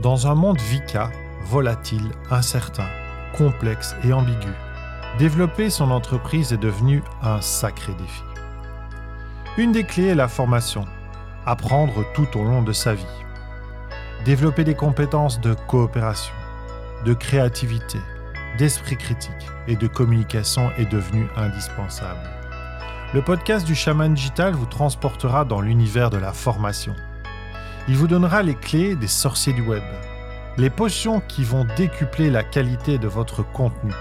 Dans un monde VICA, volatile, incertain, complexe et ambigu, développer son entreprise est devenu un sacré défi. Une des clés est la formation, apprendre tout au long de sa vie. Développer des compétences de coopération, de créativité, d'esprit critique et de communication est devenu indispensable. Le podcast du chaman digital vous transportera dans l'univers de la formation. Il vous donnera les clés des sorciers du web, les potions qui vont décupler la qualité de votre contenu.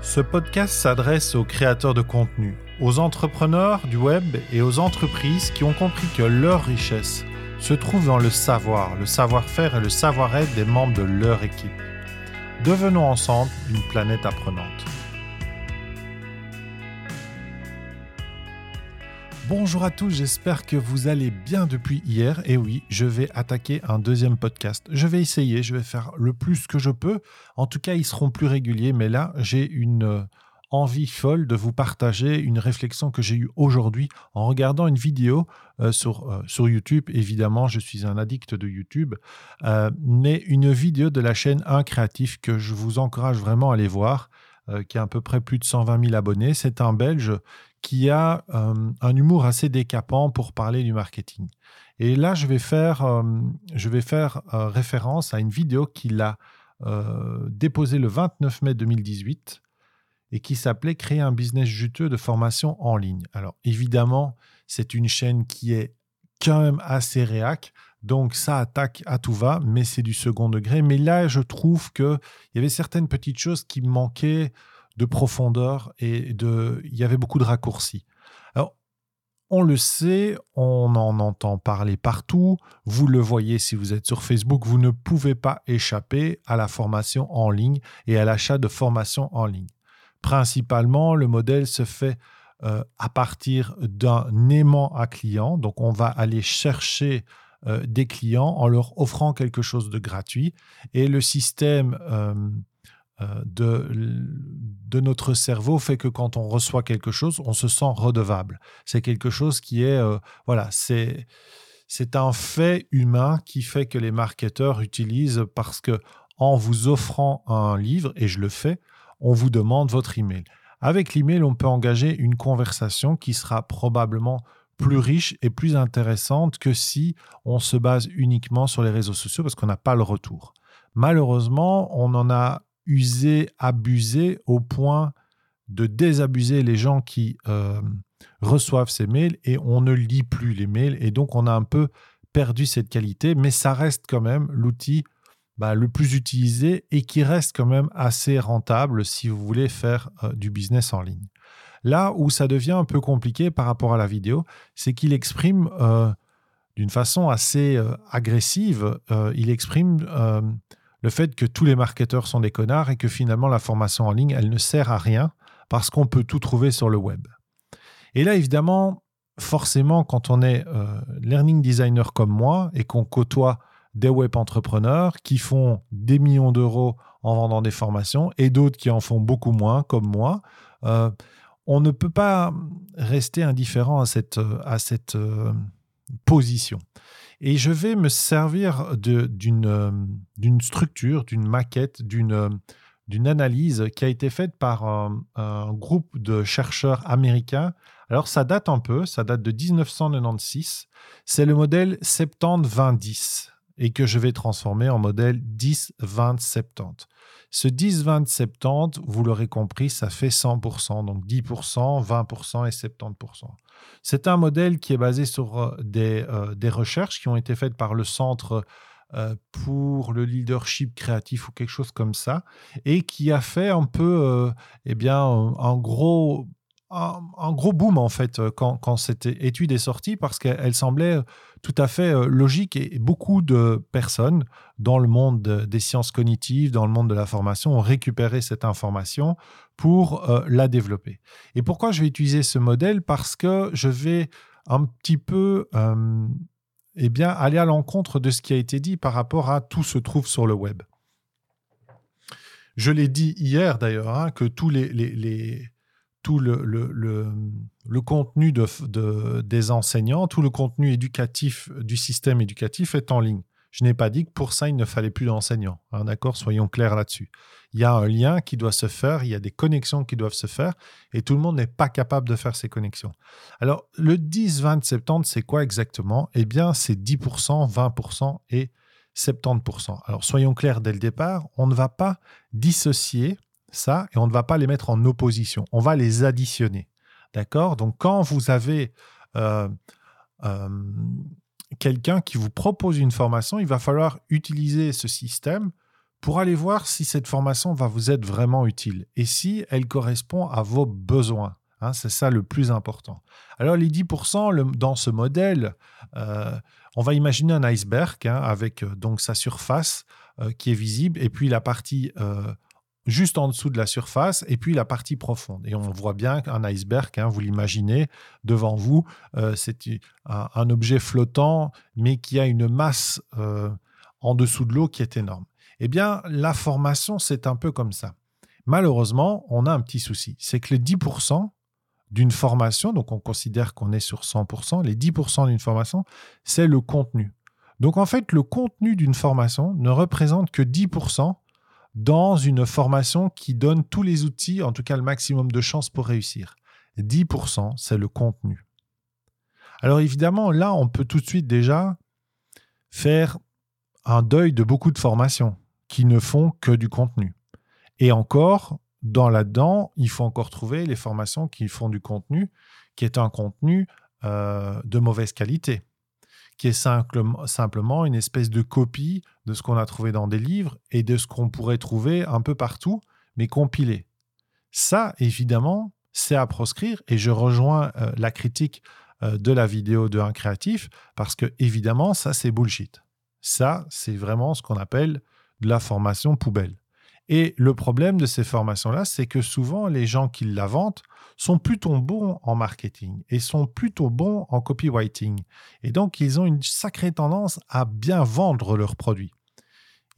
Ce podcast s'adresse aux créateurs de contenu, aux entrepreneurs du web et aux entreprises qui ont compris que leur richesse se trouve dans le savoir, le savoir-faire et le savoir-être des membres de leur équipe. Devenons ensemble une planète apprenante. Bonjour à tous, j'espère que vous allez bien depuis hier. Et oui, je vais attaquer un deuxième podcast. Je vais essayer, je vais faire le plus que je peux. En tout cas, ils seront plus réguliers, mais là, j'ai une euh, envie folle de vous partager une réflexion que j'ai eue aujourd'hui en regardant une vidéo euh, sur, euh, sur YouTube. Évidemment, je suis un addict de YouTube, mais une vidéo de la chaîne Un Créatif que je vous encourage vraiment à aller voir, qui a à peu près plus de 120 000 abonnés. C'est un Belge qui a euh, un humour assez décapant pour parler du marketing. Et là, je vais faire, euh, je vais faire euh, référence à une vidéo qu'il a déposée le 29 mai 2018 et qui s'appelait Créer un business juteux de formation en ligne. Alors évidemment, c'est une chaîne qui est quand même assez réac, donc ça attaque à tout va, mais c'est du second degré. Mais là, je trouve qu'il y avait certaines petites choses qui manquaient de profondeur et de, il y avait beaucoup de raccourcis. Alors, on le sait, on en entend parler partout. Vous le voyez si vous êtes sur Facebook, vous ne pouvez pas échapper à la formation en ligne et à l'achat de formation en ligne. Principalement, le modèle se fait euh, à partir d'un aimant à client. Donc, on va aller chercher euh, des clients en leur offrant quelque chose de gratuit. Et le système euh, de, de notre cerveau fait que quand on reçoit quelque chose, on se sent redevable. C'est quelque chose qui est, euh, voilà, c'est c'est un fait humain qui fait que les marketeurs utilisent parce que en vous offrant un livre, et je le fais, on vous demande votre email. Avec l'email, on peut engager une conversation qui sera probablement plus riche et plus intéressante que si on se base uniquement sur les réseaux sociaux parce qu'on n'a pas le retour. Malheureusement, on en a usé, abusé au point de désabuser les gens qui euh, reçoivent ces mails et on ne lit plus les mails et donc on a un peu perdu cette qualité, mais ça reste quand même l'outil bah, le plus utilisé et qui reste quand même assez rentable si vous voulez faire euh, du business en ligne. Là où ça devient un peu compliqué par rapport à la vidéo, c'est qu'il exprime euh, d'une façon assez agressive, il exprime le fait que tous les marketeurs sont des connards et que finalement la formation en ligne, elle ne sert à rien parce qu'on peut tout trouver sur le web. Et là, évidemment, forcément, quand on est euh, learning designer comme moi et qu'on côtoie des web entrepreneurs qui font des millions d'euros en vendant des formations et d'autres qui en font beaucoup moins comme moi, euh, on ne peut pas rester indifférent à cette, euh, position. Et je vais me servir euh, d'une structure, d'une maquette, euh, d'une analyse qui a été faite par un, groupe de chercheurs américains. Alors ça date un peu, ça date de 1996. C'est le modèle 70-20-10 et que je vais transformer en modèle 10-20-70. Ce 10-20-70, vous l'aurez compris, ça fait 100%, donc 10%, 20% et 70%. C'est un modèle qui est basé sur euh, euh, des, recherches qui ont été faites par le Centre euh, pour le leadership créatif ou quelque chose comme ça, et qui a fait un peu, eh bien, un gros un, gros boom en fait quand, quand, cette étude est sortie parce qu'elle semblait tout à fait logique et beaucoup de personnes dans le monde des sciences cognitives, dans le monde de la formation ont récupéré cette information pour la développer. Et pourquoi je vais utiliser ce modèle? Parce que je vais un petit peu eh bien, aller à l'encontre de ce qui a été dit par rapport à tout se trouve sur le web. Je l'ai dit hier d'ailleurs, hein, que tous les tout le, contenu de, des enseignants, tout le contenu éducatif du système éducatif est en ligne. Je n'ai pas dit que pour ça, il ne fallait plus d'enseignants. Hein, d'accord? Soyons clairs là-dessus. Il y a un lien qui doit se faire, il y a des connexions qui doivent se faire, et tout le monde n'est pas capable de faire ces connexions. Alors, le 10, 20, 70, c'est quoi exactement? Eh bien, c'est 10%, 20% et 70%. Alors, soyons clairs dès le départ, on ne va pas dissocier ça et on ne va pas les mettre en opposition. On va les additionner. D'accord? Donc, quand vous avez euh, euh, quelqu'un qui vous propose une formation, il va falloir utiliser ce système pour aller voir si cette formation va vous être vraiment utile et si elle correspond à vos besoins. Hein, c'est ça le plus important. Alors les 10% dans ce modèle, euh, on va imaginer un iceberg hein, avec donc sa surface qui est visible et puis la partie juste en dessous de la surface, et puis la partie profonde. Et on voit bien qu'un iceberg, hein, vous l'imaginez, devant vous, euh, c'est un, objet flottant, mais qui a une masse euh, en dessous de l'eau qui est énorme. Eh bien, la formation, c'est un peu comme ça. Malheureusement, on a un petit souci, c'est que les 10% d'une formation, donc on considère qu'on est sur 100%, les 10% d'une formation, c'est le contenu. Donc en fait, le contenu d'une formation ne représente que 10% dans une formation qui donne tous les outils, en tout cas le maximum de chances pour réussir. 10%, c'est le contenu. Alors évidemment, là, on peut tout de suite déjà faire un deuil de beaucoup de formations qui ne font que du contenu. Et encore, dans là-dedans, il faut encore trouver les formations qui font du contenu, qui est un contenu euh, de mauvaise qualité qui est simplement une espèce de copie de ce qu'on a trouvé dans des livres et de ce qu'on pourrait trouver un peu partout, mais compilé. Ça, évidemment, c'est à proscrire et je rejoins euh, la critique euh, de la vidéo de un créatif parce que, évidemment, ça, c'est bullshit. Ça, c'est vraiment ce qu'on appelle de la formation poubelle. Et le problème de ces formations-là, c'est que souvent, les gens qui la vendent sont plutôt bons en marketing et sont plutôt bons en copywriting. Et donc, ils ont une sacrée tendance à bien vendre leurs produits.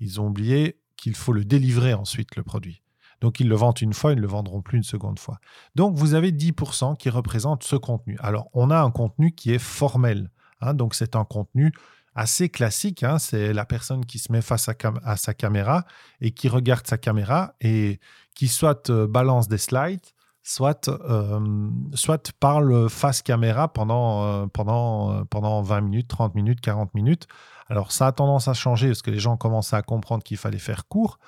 Ils ont oublié qu'il faut le délivrer ensuite, le produit. Donc, ils le vendent une fois, ils ne le vendront plus une seconde fois. Donc, vous avez 10% qui représentent ce contenu. Alors, on a un contenu qui est formel. Hein, donc, c'est un contenu assez classique. Hein, c'est la personne qui se met face à, sa caméra et qui regarde sa caméra et qui soit euh, balance des slides, soit, euh, soit parle face caméra pendant, euh, pendant, euh, pendant 20 minutes, 30 minutes, 40 minutes. Alors ça a tendance à changer parce que les gens commencent à comprendre qu'il fallait faire court,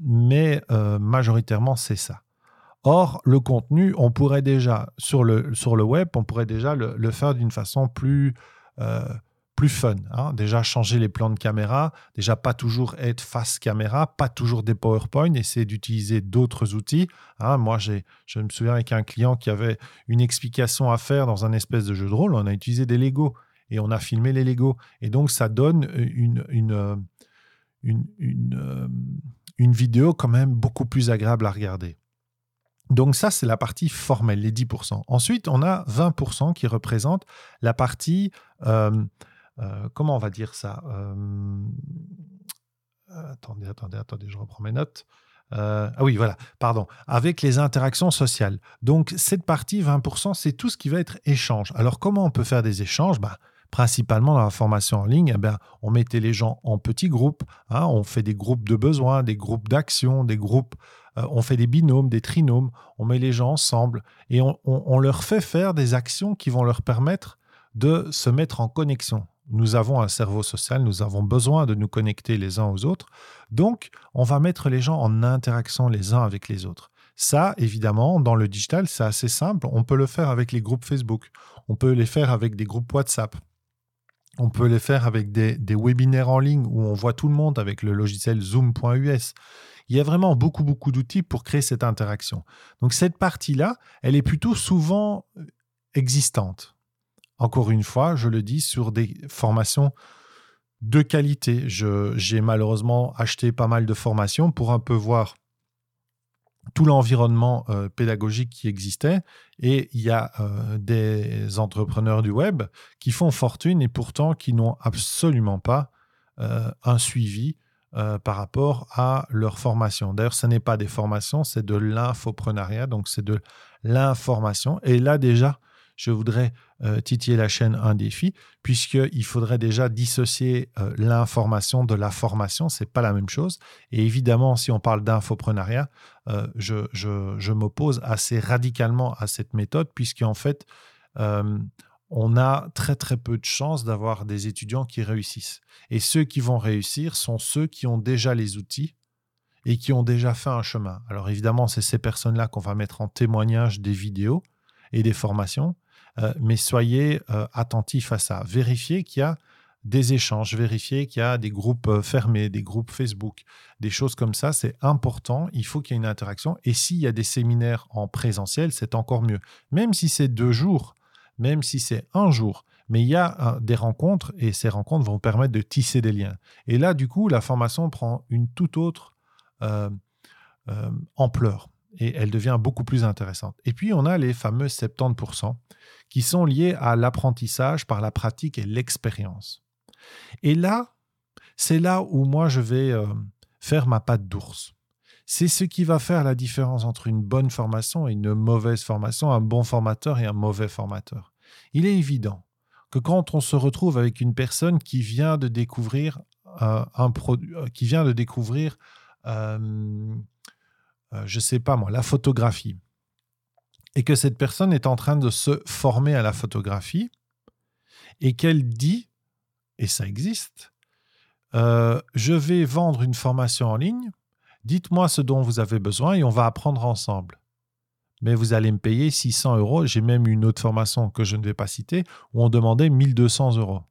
mais majoritairement c'est ça. Or, le contenu, on pourrait déjà, sur le, sur le web, on pourrait déjà le, le faire d'une façon plus plus fun. Hein. Déjà changer les plans de caméra, déjà pas toujours être face caméra, pas toujours des PowerPoint, essayer d'utiliser d'autres outils. Hein. Moi, j'ai, je me souviens avec un client qui avait une explication à faire dans un espèce de jeu de rôle, on a utilisé des Lego et on a filmé les Lego. Et donc, ça donne une, une, euh, une, une, euh, une vidéo quand même beaucoup plus agréable à regarder. Donc ça, c'est la partie formelle, les 10%. Ensuite, on a 20% qui représentent la partie euh, euh, comment on va dire ça euh, Attendez, attendez, attendez, je reprends mes notes. Euh, ah oui, voilà, pardon, avec les interactions sociales. Donc, cette partie, 20%, c'est tout ce qui va être échange. Alors, comment on peut faire des échanges? Bah, Principalement dans la formation en ligne, eh on mettait les gens en petits groupes, hein, on fait des groupes de besoins, des groupes d'action, des groupes, on fait des binômes, des trinômes, on met les gens ensemble et on leur fait faire des actions qui vont leur permettre de se mettre en connexion nous avons un cerveau social, nous avons besoin de nous connecter les uns aux autres. Donc, on va mettre les gens en interaction les uns avec les autres. Ça, évidemment, dans le digital, c'est assez simple. On peut le faire avec les groupes Facebook. On peut les faire avec des groupes WhatsApp. On peut les faire avec des, webinaires en ligne où on voit tout le monde avec le logiciel zoom.us. Il y a vraiment beaucoup, beaucoup d'outils pour créer cette interaction. Donc cette partie-là, elle est plutôt souvent euh, existante encore une fois, je le dis, sur des formations de qualité. J'ai malheureusement acheté pas mal de formations pour un peu voir tout l'environnement euh, pédagogique qui existait. Et il y a euh, des entrepreneurs du web qui font fortune et pourtant qui n'ont absolument pas euh, un suivi par rapport à leur formation. D'ailleurs, ce n'est pas des formations, c'est de l'infoprenariat, donc c'est de l'information. Et là déjà, je voudrais euh, titiller la chaîne un défi, puisqu'il faudrait déjà dissocier euh, l'information de la formation. Ce n'est pas la même chose. Et évidemment, si on parle d'infoprenariat, euh, je, je m'oppose assez radicalement à cette méthode, puisqu'en fait, on a très très peu de chances d'avoir des étudiants qui réussissent. Et ceux qui vont réussir sont ceux qui ont déjà les outils et qui ont déjà fait un chemin. Alors évidemment, c'est ces personnes-là qu'on va mettre en témoignage des vidéos et des formations, euh, mais soyez euh, attentifs à ça. Vérifiez qu'il y a des échanges, vérifiez qu'il y a des groupes euh, fermés, des groupes Facebook, des choses comme ça, c'est important, il faut qu'il y ait une interaction. Et s'il y a des séminaires en présentiel, c'est encore mieux. Même si c'est deux jours, même si c'est un jour, mais il y a des rencontres et ces rencontres vont permettre de tisser des liens. Et là, du coup, la formation prend une toute autre euh, euh, ampleur et elle devient beaucoup plus intéressante. Et puis, on a les fameux 70% qui sont liés à l'apprentissage par la pratique et l'expérience. Et là, c'est là où moi, je vais euh, faire ma patte d'ours. C'est ce qui va faire la différence entre une bonne formation et une mauvaise formation, un bon formateur et un mauvais formateur. Il est évident que quand on se retrouve avec une personne qui vient de découvrir un produit, qui vient de découvrir euh, euh, je sais pas moi, la photographie, et que cette personne est en train de se former à la photographie, et qu'elle dit, et ça existe, euh, je vais vendre une formation en ligne, dites-moi ce dont vous avez besoin et on va apprendre ensemble. Mais vous allez me payer 600 euros. J'ai même une autre formation que je ne vais pas citer où on demandait 1200 euros.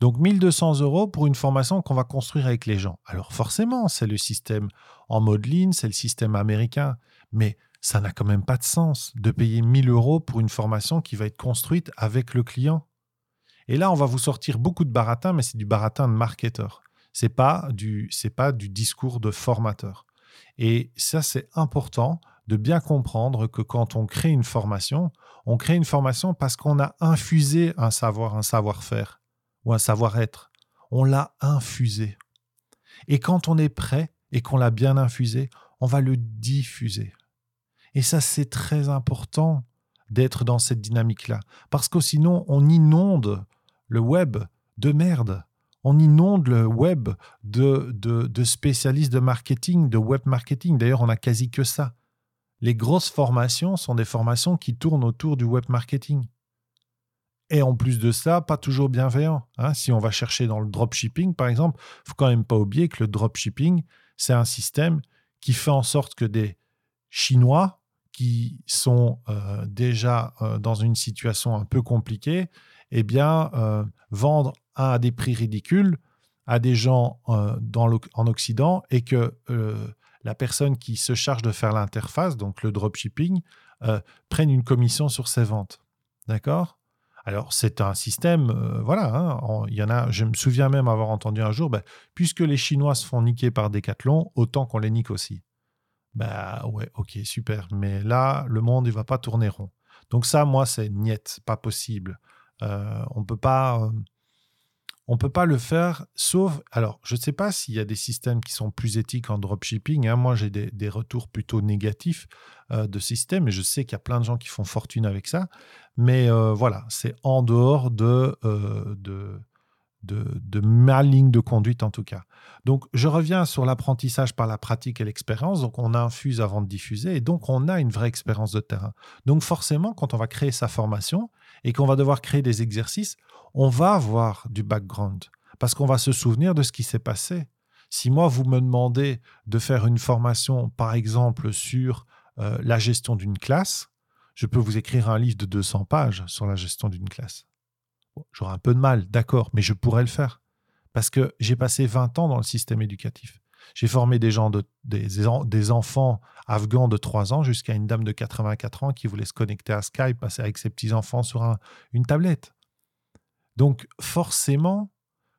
Donc 1200 euros pour une formation qu'on va construire avec les gens. Alors forcément, c'est le système en mode ligne, c'est le système américain, mais ça n'a quand même pas de sens de payer 1000 euros pour une formation qui va être construite avec le client. Et là, on va vous sortir beaucoup de baratin, mais c'est du baratin de marketeur. C'est pas du, pas du discours de formateur. Et ça, c'est important de bien comprendre que quand on crée une formation, on crée une formation parce qu'on a infusé un savoir, un savoir-faire ou un savoir-être. On l'a infusé. Et quand on est prêt et qu'on l'a bien infusé, on va le diffuser. Et ça, c'est très important d'être dans cette dynamique-là. Parce que sinon, on inonde le web de merde. On inonde le web de, de, de spécialistes de marketing, de web marketing. D'ailleurs, on n'a quasi que ça. Les grosses formations sont des formations qui tournent autour du web marketing. Et en plus de ça, pas toujours bienveillant. Hein. Si on va chercher dans le dropshipping, par exemple, faut quand même pas oublier que le dropshipping, c'est un système qui fait en sorte que des Chinois qui sont euh, déjà euh, dans une situation un peu compliquée, eh bien, euh, vendent à des prix ridicules à des gens dans en Occident et que la personne qui se charge de faire l'interface, donc le dropshipping, prenne une commission sur ses ventes. D'accord? Alors, c'est un système, euh, voilà, hein, il y en a, je me souviens même avoir entendu un jour, bah, puisque les Chinois se font niquer par Decathlon, autant qu'on les nique aussi. Bah ouais, ok, super. Mais là, le monde, il va pas tourner rond. Donc ça, moi, c'est niet, pas possible. Euh, on peut pas... Euh, on ne peut pas le faire, sauf. Alors, je ne sais pas s'il y a des systèmes qui sont plus éthiques en dropshipping. Hein. Moi, j'ai des, retours plutôt négatifs euh, de systèmes et je sais qu'il y a plein de gens qui font fortune avec ça. Mais euh, voilà, c'est en dehors de, euh, de, de, ma ligne de conduite en tout cas. Donc, je reviens sur l'apprentissage par la pratique et l'expérience. Donc, on infuse avant de diffuser et donc on a une vraie expérience de terrain. Donc, forcément, quand on va créer sa formation et qu'on va devoir créer des exercices, on va avoir du background parce qu'on va se souvenir de ce qui s'est passé. Si moi, vous me demandez de faire une formation, par exemple, sur euh, la gestion d'une classe, je peux vous écrire un livre de 200 pages sur la gestion d'une classe. J'aurai un peu de mal, d'accord, mais je pourrais le faire. Parce que j'ai passé 20 ans dans le système éducatif. J'ai formé des gens, de, des, des, enfants afghans de 3 ans jusqu'à une dame de 84 ans qui voulait se connecter à Skype, passer avec ses petits-enfants sur une tablette. Donc forcément,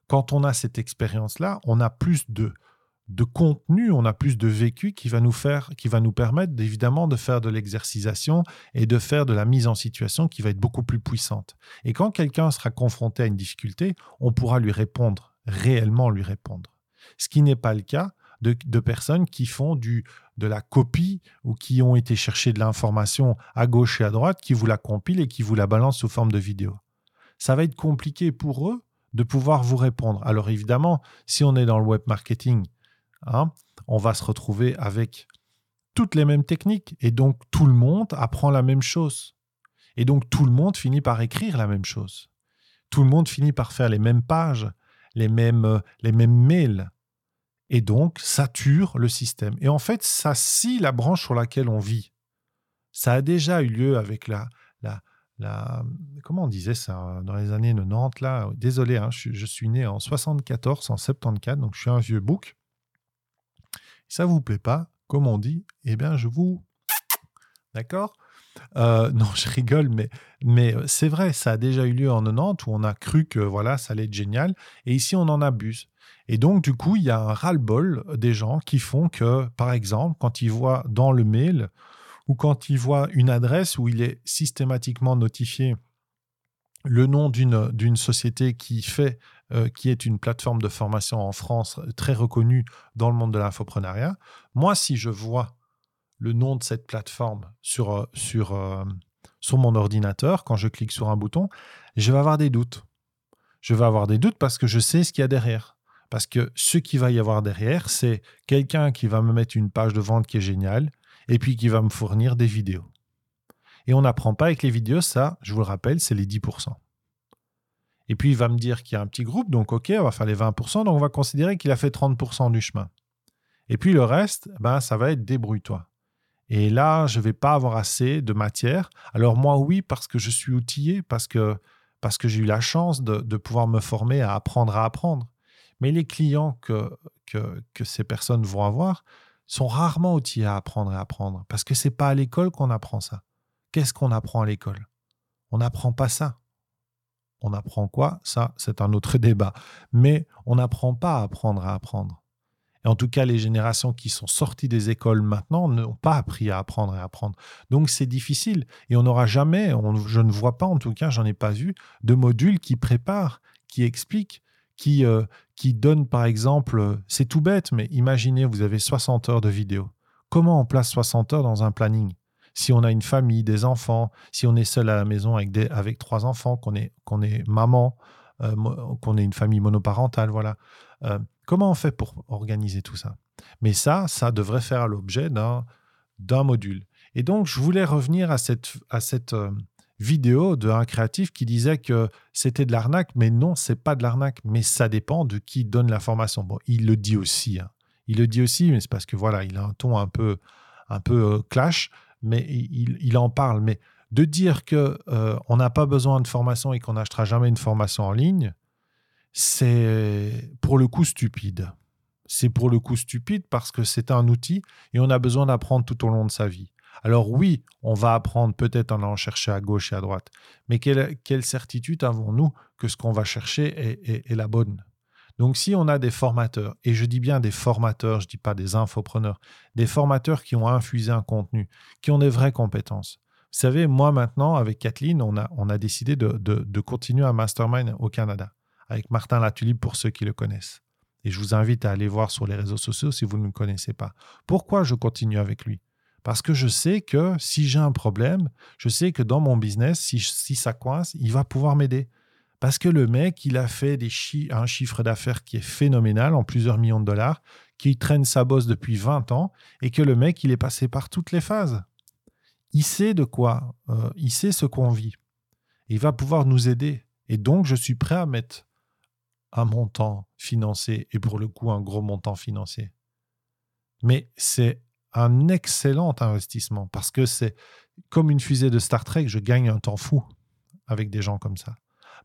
quand on a cette expérience-là, on a plus de, de contenu, on a plus de vécu qui va nous faire, qui va nous permettre évidemment de faire de l'exercisation et de faire de la mise en situation qui va être beaucoup plus puissante. Et quand quelqu'un sera confronté à une difficulté, on pourra lui répondre, réellement lui répondre. Ce qui n'est pas le cas de, personnes qui font du, de la copie ou qui ont été chercher de l'information à gauche et à droite, qui vous la compilent et qui vous la balancent sous forme de vidéo. Ça va être compliqué pour eux de pouvoir vous répondre. Alors évidemment, si on est dans le web marketing, hein, on va se retrouver avec toutes les mêmes techniques et donc tout le monde apprend la même chose. Et donc tout le monde finit par écrire la même chose. Tout le monde finit par faire les mêmes pages, les mêmes, euh, les mêmes mails. Et donc sature le système. Et en fait, ça scie la branche sur laquelle on vit. Ça a déjà eu lieu avec la, la, la comment on disait ça dans les années 90 là. Désolé, hein, je, suis né en 74, en 74, donc je suis un vieux bouc. Ça vous plaît pas, comme on dit, eh bien je vous, d'accord? Euh, non, je rigole, mais, mais euh, c'est vrai, ça a déjà eu lieu en 90 où on a cru que voilà, ça allait être génial. Et ici, on en abuse. Et donc, du coup, il y a un ras-le-bol des gens qui font que, par exemple, quand ils voient dans le mail ou quand ils voient une adresse où il est systématiquement notifié le nom d'une société qui fait, euh, qui est une plateforme de formation en France très reconnue dans le monde de l'infoprenariat, moi, si je vois le nom de cette plateforme sur, euh, sur, euh, sur mon ordinateur, quand je clique sur un bouton, je vais avoir des doutes. Je vais avoir des doutes parce que je sais ce qu'il y a derrière. Parce que ce qu'il va y avoir derrière, c'est quelqu'un qui va me mettre une page de vente qui est géniale et puis qui va me fournir des vidéos. Et on n'apprend pas avec les vidéos, ça, je vous le rappelle, c'est les 10%. Et puis il va me dire qu'il y a un petit groupe, donc ok, on va faire les 20%, donc on va considérer qu'il a fait 30% du chemin. Et puis le reste, ben, ça va être débrouille-toi. Et là, je ne vais pas avoir assez de matière. Alors moi, oui, parce que je suis outillé, parce que, parce que j'ai eu la chance de, pouvoir me former à apprendre à apprendre. Mais les clients que, que, que ces personnes vont avoir sont rarement outillés à apprendre et apprendre, parce que ce n'est pas à l'école qu'on apprend ça. Qu'est-ce qu'on apprend à l'école? On n'apprend pas ça. On apprend quoi? Ça, c'est un autre débat. Mais on n'apprend pas à apprendre à apprendre. Et en tout cas, les générations qui sont sorties des écoles maintenant n'ont pas appris à apprendre et à apprendre. Donc c'est difficile. Et on n'aura jamais, je ne vois pas, en tout cas, j'en ai pas vu, de modules qui préparent, qui expliquent, qui, euh, qui donnent, par exemple, c'est tout bête, mais imaginez, vous avez 60 heures de vidéo. Comment on place 60 heures dans un planning? Si on a une famille, des enfants, si on est seul à la maison avec, des, avec trois enfants, qu'on est, qu'on est maman, euh, qu'on est une famille monoparentale, voilà. Euh, Comment on fait pour organiser tout ça? Mais ça, ça devrait faire l'objet d'un module. Et donc, je voulais revenir à cette, à cette euh, vidéo d'un créatif qui disait que c'était de l'arnaque, mais non, c'est pas de l'arnaque, mais ça dépend de qui donne l'information. Bon, il le dit aussi. Hein. Il le dit aussi, mais c'est parce que voilà, il a un ton un peu, un peu euh, clash, mais il, en parle. Mais de dire que euh, n'a pas besoin de formation et qu'on n'achètera jamais une formation en ligne, c'est pour le coup stupide. C'est pour le coup stupide parce que c'est un outil et on a besoin d'apprendre tout au long de sa vie. Alors oui, on va apprendre peut-être en allant chercher à gauche et à droite, mais quelle, certitude avons-nous que ce qu'on va chercher est, la bonne? Donc si on a des formateurs, et je dis bien des formateurs, je ne dis pas des infopreneurs, des formateurs qui ont infusé un contenu, qui ont des vraies compétences. Vous savez, moi maintenant, avec Kathleen, on a, décidé de, continuer un mastermind au Canada avec Martin Latulipe pour ceux qui le connaissent. Et je vous invite à aller voir sur les réseaux sociaux si vous ne le connaissez pas. Pourquoi je continue avec lui? Parce que je sais que si j'ai un problème, je sais que dans mon business, si, si ça coince, il va pouvoir m'aider. Parce que le mec, il a fait un chiffre d'affaires qui est phénoménal, en plusieurs millions de dollars, qui traîne sa bosse depuis 20 ans, et que le mec, il est passé par toutes les phases. Il sait de quoi, euh, il sait ce qu'on vit. Il va pouvoir nous aider. Et donc, je suis prêt à mettre un montant financier et pour le coup un gros montant financier. Mais c'est un excellent investissement parce que c'est comme une fusée de Star Trek, je gagne un temps fou avec des gens comme ça.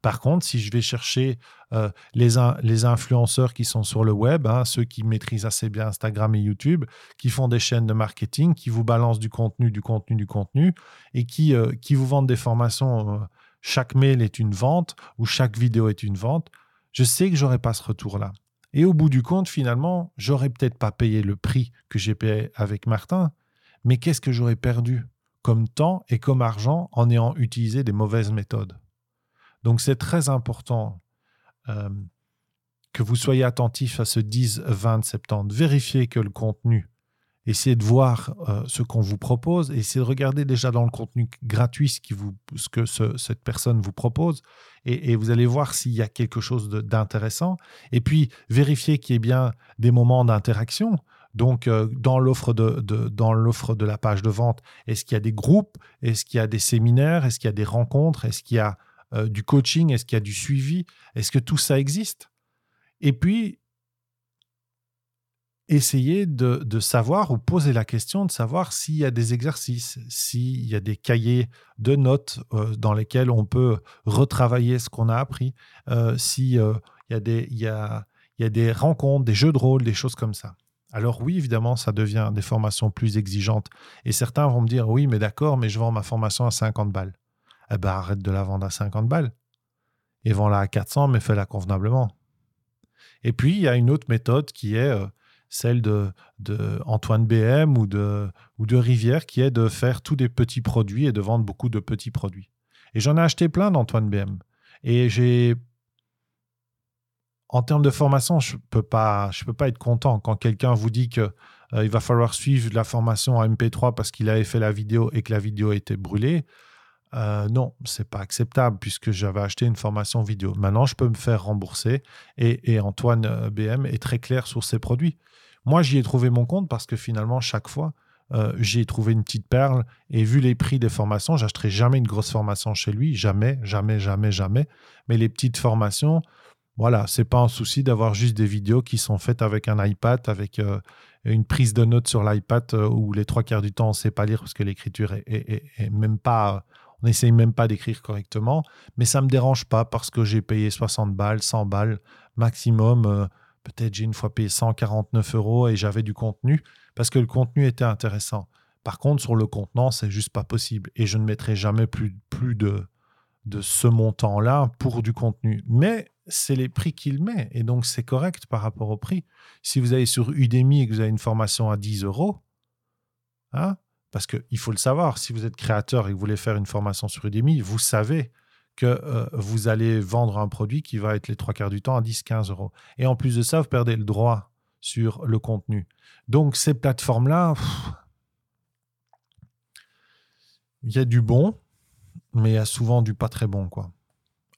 Par contre, si je vais chercher euh, les, influenceurs qui sont sur le web, hein, ceux qui maîtrisent assez bien Instagram et YouTube, qui font des chaînes de marketing, qui vous balancent du contenu, du contenu, du contenu, et qui, euh, vous vendent des formations, euh, chaque mail est une vente ou chaque vidéo est une vente, je sais que j'aurai pas ce retour-là. Et au bout du compte, finalement, j'aurais peut-être pas payé le prix que j'ai payé avec Martin, mais qu'est-ce que j'aurais perdu comme temps et comme argent en ayant utilisé des mauvaises méthodes? Donc c'est très important. Euh, que vous soyez attentif à ce 10, 20, 70. Vérifiez que le contenu, essayez de voir euh, ce qu'on vous propose, essayez de regarder déjà dans le contenu gratuit ce que cette personne vous propose, et, vous allez voir s'il y a quelque chose d'intéressant. Et puis, vérifiez qu'il y ait bien des moments d'interaction. Donc, euh, dans l'offre de, dans l'offre de la page de vente, est-ce qu'il y a des groupes? Est-ce qu'il y a des séminaires? Est-ce qu'il y a des rencontres? Est-ce qu'il y a euh, du coaching Est-ce qu'il y a du suivi Est-ce que tout ça existe? Et puis, essayez de, savoir ou poser la question de savoir s'il y a des exercices, s'il y a des cahiers de notes euh, dans lesquels on peut retravailler ce qu'on a appris, euh, s'il y, y, a, y a des rencontres, des jeux de rôle, des choses comme ça. Alors oui, évidemment, ça devient des formations plus exigeantes. Et certains vont me dire, oui, mais d'accord, mais je vends ma formation à 50 balles. Eh bien, arrête de la vendre à 50 balles. Et vends-la à 400, mais fais-la convenablement. Et puis, il y a une autre méthode qui est euh, celle de, Antoine BM ou de, Rivière, qui est de faire tous des petits produits et de vendre beaucoup de petits produits. Et j'en ai acheté plein d'Antoine BM. Et j'ai en termes de formation, je ne peux, pas, être content quand quelqu'un vous dit qu'il euh, il va falloir suivre la formation en MP3 parce qu'il avait fait la vidéo et que la vidéo était brûlée. Euh, non, c'est pas acceptable puisque j'avais acheté une formation vidéo. Maintenant, je peux me faire rembourser et, Antoine euh, BM est très clair sur ses produits. Moi, j'y ai trouvé mon compte parce que finalement, chaque fois, euh, j'ai trouvé une petite perle et vu les prix des formations, j'achèterai jamais une grosse formation chez lui, jamais, jamais, jamais, jamais. Mais les petites formations, voilà, c'est pas un souci d'avoir juste des vidéos qui sont faites avec un iPad, avec euh, une prise de notes sur l'iPad où les trois quarts du temps on sait pas lire parce que l'écriture est, même pas, on n'essaye même pas d'écrire correctement. Mais ça me dérange pas parce que j'ai payé 60 balles, 100 balles maximum Peut-être j'ai une fois payé 149 euros et j'avais du contenu parce que le contenu était intéressant. Par contre, sur le contenant, c'est juste pas possible. Et je ne mettrai jamais plus, plus de, de ce montant-là pour du contenu. Mais c'est les prix qu'il met. Et donc, c'est correct par rapport au prix. Si vous allez sur Udemy et que vous avez une formation à 10 euros, hein, parce qu'il faut le savoir, si vous êtes créateur et que vous voulez faire une formation sur Udemy, vous savez que euh, vous allez vendre un produit qui va être les trois quarts du temps à 10-15 euros. Et en plus de ça, vous perdez le droit sur le contenu. Donc ces plateformes-là, il y a du bon, mais il y a souvent du pas très bon. quoi.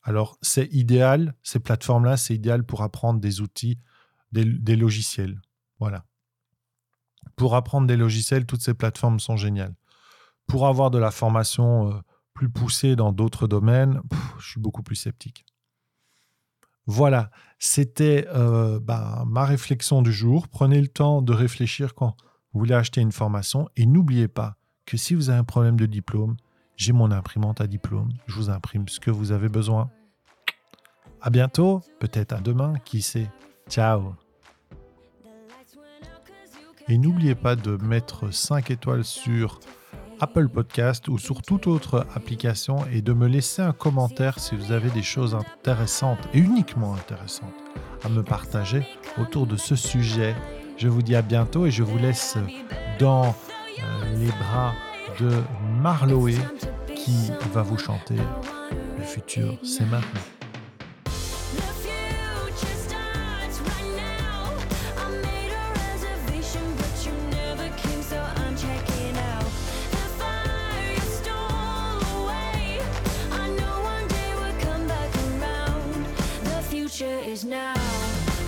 Alors c'est idéal, ces plateformes-là, c'est idéal pour apprendre des outils, des, logiciels. Voilà. Pour apprendre des logiciels, toutes ces plateformes sont géniales. Pour avoir de la formation... Euh, plus poussé dans d'autres domaines, je suis beaucoup plus sceptique. Voilà, c'était euh, bah, ma réflexion du jour. Prenez le temps de réfléchir quand vous voulez acheter une formation et n'oubliez pas que si vous avez un problème de diplôme, j'ai mon imprimante à diplôme. Je vous imprime ce que vous avez besoin. À bientôt, peut-être à demain, qui sait. Ciao. Et n'oubliez pas de mettre 5 étoiles sur Apple Podcast ou sur toute autre application et de me laisser un commentaire si vous avez des choses intéressantes et uniquement intéressantes à me partager autour de ce sujet. Je vous dis à bientôt et je vous laisse dans euh, les bras de Marloé qui va vous chanter Le futur, c'est maintenant.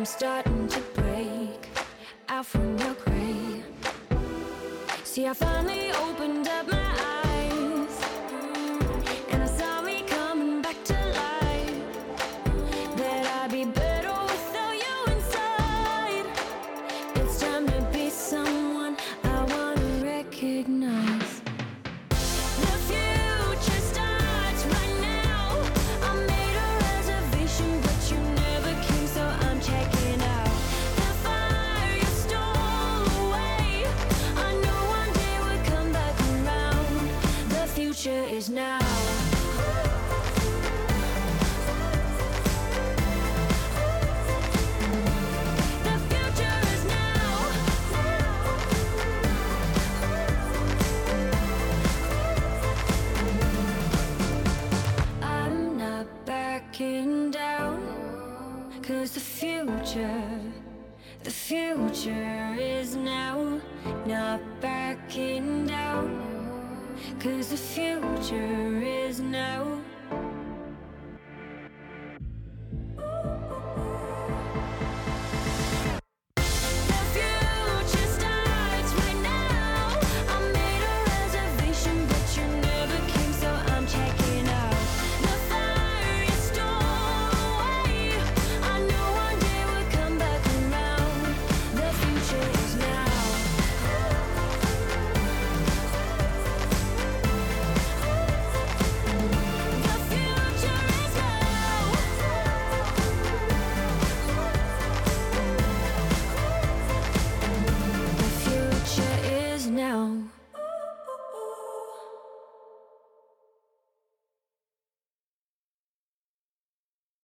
I'm starting to break out from your grave. See, I finally opened up my is now.